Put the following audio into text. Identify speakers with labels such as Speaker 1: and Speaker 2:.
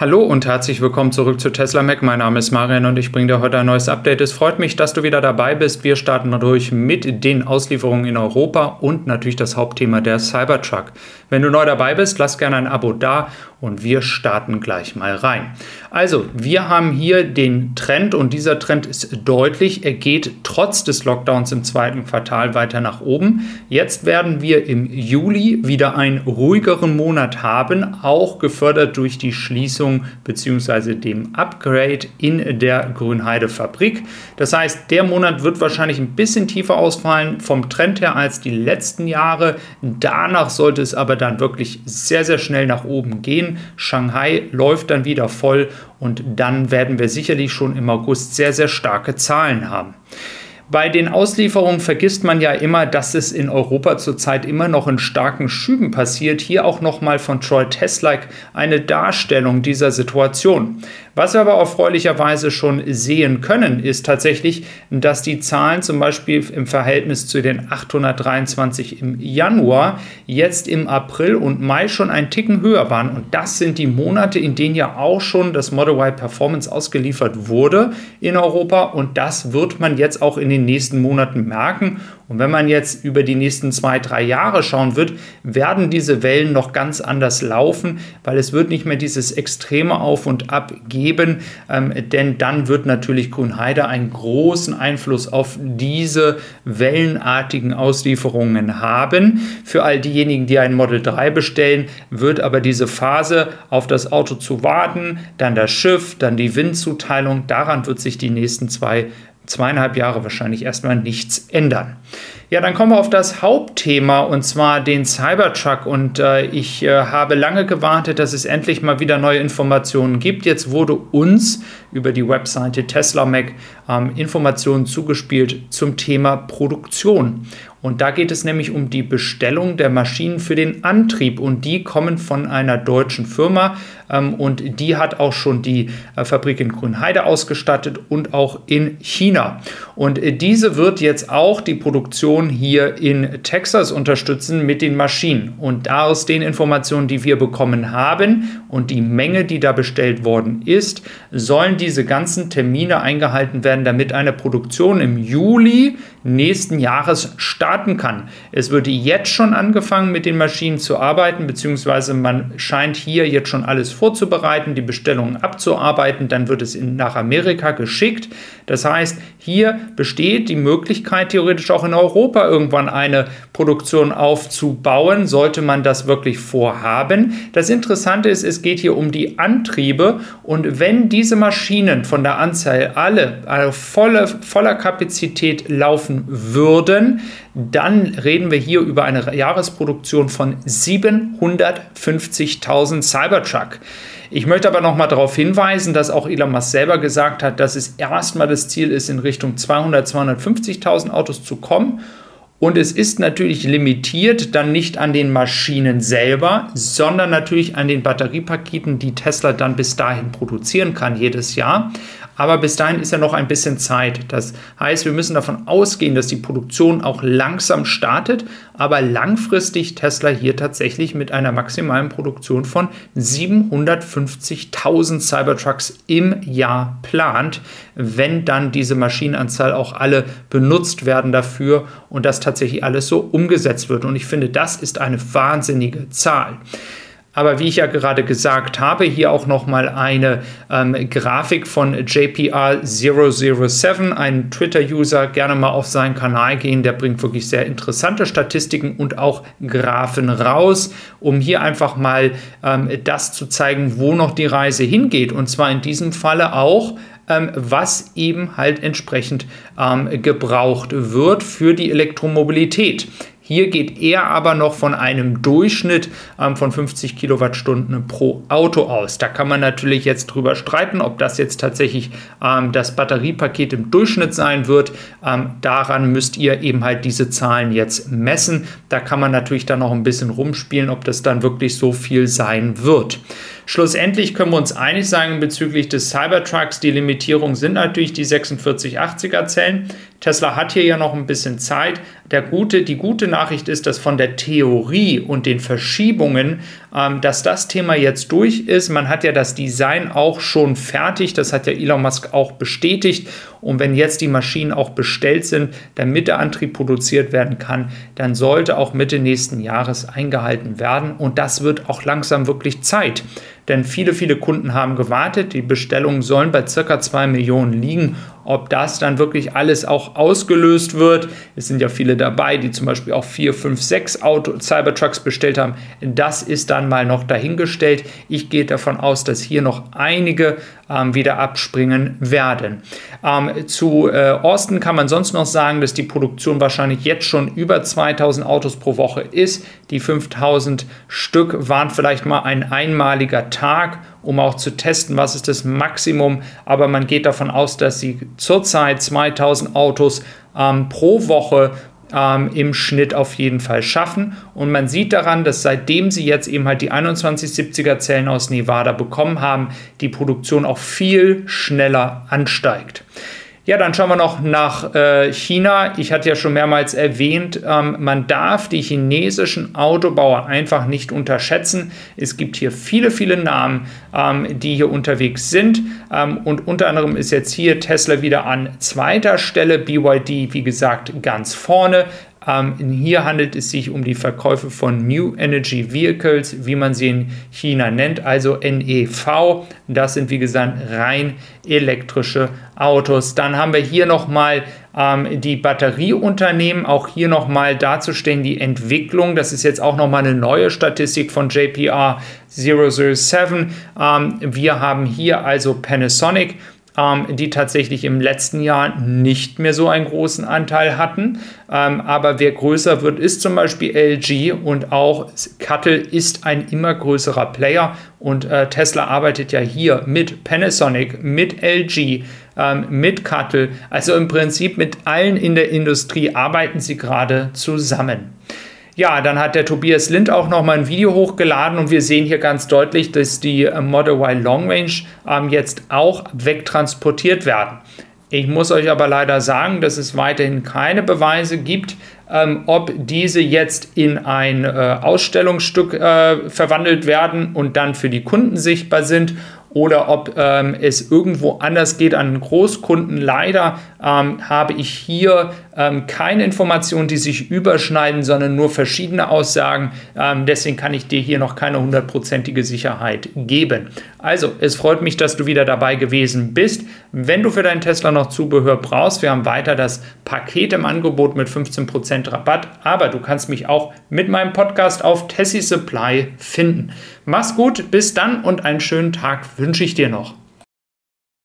Speaker 1: Hallo und herzlich willkommen zurück zu Tesla Mac. Mein Name ist Marian und ich bringe dir heute ein neues Update. Es freut mich, dass du wieder dabei bist. Wir starten durch mit den Auslieferungen in Europa und natürlich das Hauptthema der Cybertruck. Wenn du neu dabei bist, lass gerne ein Abo da und wir starten gleich mal rein. Also, wir haben hier den Trend und dieser Trend ist deutlich. Er geht trotz des Lockdowns im zweiten Quartal weiter nach oben. Jetzt werden wir im Juli wieder einen ruhigeren Monat haben, auch gefördert durch die Schließung bzw. dem Upgrade in der Grünheide Fabrik. Das heißt, der Monat wird wahrscheinlich ein bisschen tiefer ausfallen vom Trend her als die letzten Jahre. Danach sollte es aber dann wirklich sehr, sehr schnell nach oben gehen. Shanghai läuft dann wieder voll und dann werden wir sicherlich schon im August sehr, sehr starke Zahlen haben. Bei den Auslieferungen vergisst man ja immer, dass es in Europa zurzeit immer noch in starken Schüben passiert. Hier auch nochmal von Troy Teslike eine Darstellung dieser Situation. Was wir aber erfreulicherweise schon sehen können, ist tatsächlich, dass die Zahlen zum Beispiel im Verhältnis zu den 823 im Januar jetzt im April und Mai schon ein Ticken höher waren. Und das sind die Monate, in denen ja auch schon das Model Y Performance ausgeliefert wurde in Europa. Und das wird man jetzt auch in den nächsten Monaten merken. Und wenn man jetzt über die nächsten zwei, drei Jahre schauen wird, werden diese Wellen noch ganz anders laufen, weil es wird nicht mehr dieses extreme Auf und Ab geben, ähm, denn dann wird natürlich Grünheide einen großen Einfluss auf diese wellenartigen Auslieferungen haben. Für all diejenigen, die ein Model 3 bestellen, wird aber diese Phase auf das Auto zu warten, dann das Schiff, dann die Windzuteilung, daran wird sich die nächsten zwei zweieinhalb Jahre wahrscheinlich erstmal nichts ändern. Ja, dann kommen wir auf das Hauptthema und zwar den Cybertruck. Und äh, ich äh, habe lange gewartet, dass es endlich mal wieder neue Informationen gibt. Jetzt wurde uns über die Webseite Tesla Mac ähm, Informationen zugespielt zum Thema Produktion. Und da geht es nämlich um die Bestellung der Maschinen für den Antrieb. Und die kommen von einer deutschen Firma. Ähm, und die hat auch schon die äh, Fabrik in Grünheide ausgestattet und auch in China. Und äh, diese wird jetzt auch die Produktion hier in Texas unterstützen mit den Maschinen. Und da aus den Informationen, die wir bekommen haben und die Menge, die da bestellt worden ist, sollen diese ganzen Termine eingehalten werden, damit eine Produktion im Juli nächsten Jahres starten kann. Es wird jetzt schon angefangen, mit den Maschinen zu arbeiten, beziehungsweise man scheint hier jetzt schon alles vorzubereiten, die Bestellungen abzuarbeiten, dann wird es in, nach Amerika geschickt. Das heißt, hier besteht die Möglichkeit, theoretisch auch in Europa irgendwann eine Produktion aufzubauen, sollte man das wirklich vorhaben. Das Interessante ist, es geht hier um die Antriebe und wenn diese Maschinen von der Anzahl alle, alle volle, voller Kapazität laufen, kaufen würden, dann reden wir hier über eine Jahresproduktion von 750.000 Cybertruck. Ich möchte aber noch mal darauf hinweisen, dass auch Elon Musk selber gesagt hat, dass es erstmal das Ziel ist, in Richtung 200, 250.000 Autos zu kommen. Und es ist natürlich limitiert dann nicht an den Maschinen selber, sondern natürlich an den Batteriepaketen, die Tesla dann bis dahin produzieren kann jedes Jahr. Aber bis dahin ist ja noch ein bisschen Zeit. Das heißt, wir müssen davon ausgehen, dass die Produktion auch langsam startet, aber langfristig Tesla hier tatsächlich mit einer maximalen Produktion von 750.000 Cybertrucks im Jahr plant, wenn dann diese Maschinenanzahl auch alle benutzt werden dafür und das tatsächlich alles so umgesetzt wird. Und ich finde, das ist eine wahnsinnige Zahl. Aber wie ich ja gerade gesagt habe, hier auch nochmal eine ähm, Grafik von JPR007, ein Twitter-User. Gerne mal auf seinen Kanal gehen, der bringt wirklich sehr interessante Statistiken und auch Graphen raus, um hier einfach mal ähm, das zu zeigen, wo noch die Reise hingeht. Und zwar in diesem Falle auch ähm, was eben halt entsprechend ähm, gebraucht wird für die Elektromobilität. Hier geht er aber noch von einem Durchschnitt ähm, von 50 Kilowattstunden pro Auto aus. Da kann man natürlich jetzt drüber streiten, ob das jetzt tatsächlich ähm, das Batteriepaket im Durchschnitt sein wird. Ähm, daran müsst ihr eben halt diese Zahlen jetzt messen. Da kann man natürlich dann noch ein bisschen rumspielen, ob das dann wirklich so viel sein wird. Schlussendlich können wir uns einig sagen bezüglich des Cybertrucks. Die Limitierung sind natürlich die 4680er Zellen. Tesla hat hier ja noch ein bisschen Zeit. Der gute, die gute Nachricht ist, dass von der Theorie und den Verschiebungen, ähm, dass das Thema jetzt durch ist. Man hat ja das Design auch schon fertig, das hat ja Elon Musk auch bestätigt. Und wenn jetzt die Maschinen auch bestellt sind, damit der Antrieb produziert werden kann, dann sollte auch Mitte nächsten Jahres eingehalten werden. Und das wird auch langsam wirklich Zeit. Denn viele, viele Kunden haben gewartet. Die Bestellungen sollen bei circa 2 Millionen liegen. Ob das dann wirklich alles auch ausgelöst wird, es sind ja viele dabei, die zum Beispiel auch 4, 5, 6 Auto Cybertrucks bestellt haben, das ist dann mal noch dahingestellt. Ich gehe davon aus, dass hier noch einige ähm, wieder abspringen werden. Ähm, zu äh, Austin kann man sonst noch sagen, dass die Produktion wahrscheinlich jetzt schon über 2000 Autos pro Woche ist. Die 5000 Stück waren vielleicht mal ein einmaliger Tag um auch zu testen, was ist das Maximum. Aber man geht davon aus, dass sie zurzeit 2000 Autos ähm, pro Woche ähm, im Schnitt auf jeden Fall schaffen. Und man sieht daran, dass seitdem sie jetzt eben halt die 2170er Zellen aus Nevada bekommen haben, die Produktion auch viel schneller ansteigt. Ja, dann schauen wir noch nach äh, China. Ich hatte ja schon mehrmals erwähnt, ähm, man darf die chinesischen Autobauer einfach nicht unterschätzen. Es gibt hier viele, viele Namen, ähm, die hier unterwegs sind. Ähm, und unter anderem ist jetzt hier Tesla wieder an zweiter Stelle, BYD, wie gesagt, ganz vorne. Ähm, hier handelt es sich um die Verkäufe von New Energy Vehicles, wie man sie in China nennt, also NEV. Das sind wie gesagt rein elektrische Autos. Dann haben wir hier nochmal ähm, die Batterieunternehmen, auch hier nochmal darzustellen die Entwicklung. Das ist jetzt auch nochmal eine neue Statistik von JPR 007. Ähm, wir haben hier also Panasonic die tatsächlich im letzten Jahr nicht mehr so einen großen Anteil hatten. Ähm, aber wer größer wird, ist zum Beispiel LG und auch Cuttle ist ein immer größerer Player. Und äh, Tesla arbeitet ja hier mit Panasonic, mit LG, ähm, mit Cuttle. Also im Prinzip mit allen in der Industrie arbeiten sie gerade zusammen. Ja, dann hat der Tobias Lind auch noch mal ein Video hochgeladen und wir sehen hier ganz deutlich, dass die äh, Model Y Long Range ähm, jetzt auch wegtransportiert werden. Ich muss euch aber leider sagen, dass es weiterhin keine Beweise gibt, ähm, ob diese jetzt in ein äh, Ausstellungsstück äh, verwandelt werden und dann für die Kunden sichtbar sind oder ob ähm, es irgendwo anders geht an Großkunden. Leider ähm, habe ich hier ähm, keine Informationen, die sich überschneiden, sondern nur verschiedene Aussagen. Ähm, deswegen kann ich dir hier noch keine hundertprozentige Sicherheit geben. Also, es freut mich, dass du wieder dabei gewesen bist. Wenn du für deinen Tesla noch Zubehör brauchst, wir haben weiter das Paket im Angebot mit 15% Rabatt, aber du kannst mich auch mit meinem Podcast auf Tessie Supply finden. Mach's gut, bis dann und einen schönen Tag wünsche ich dir noch.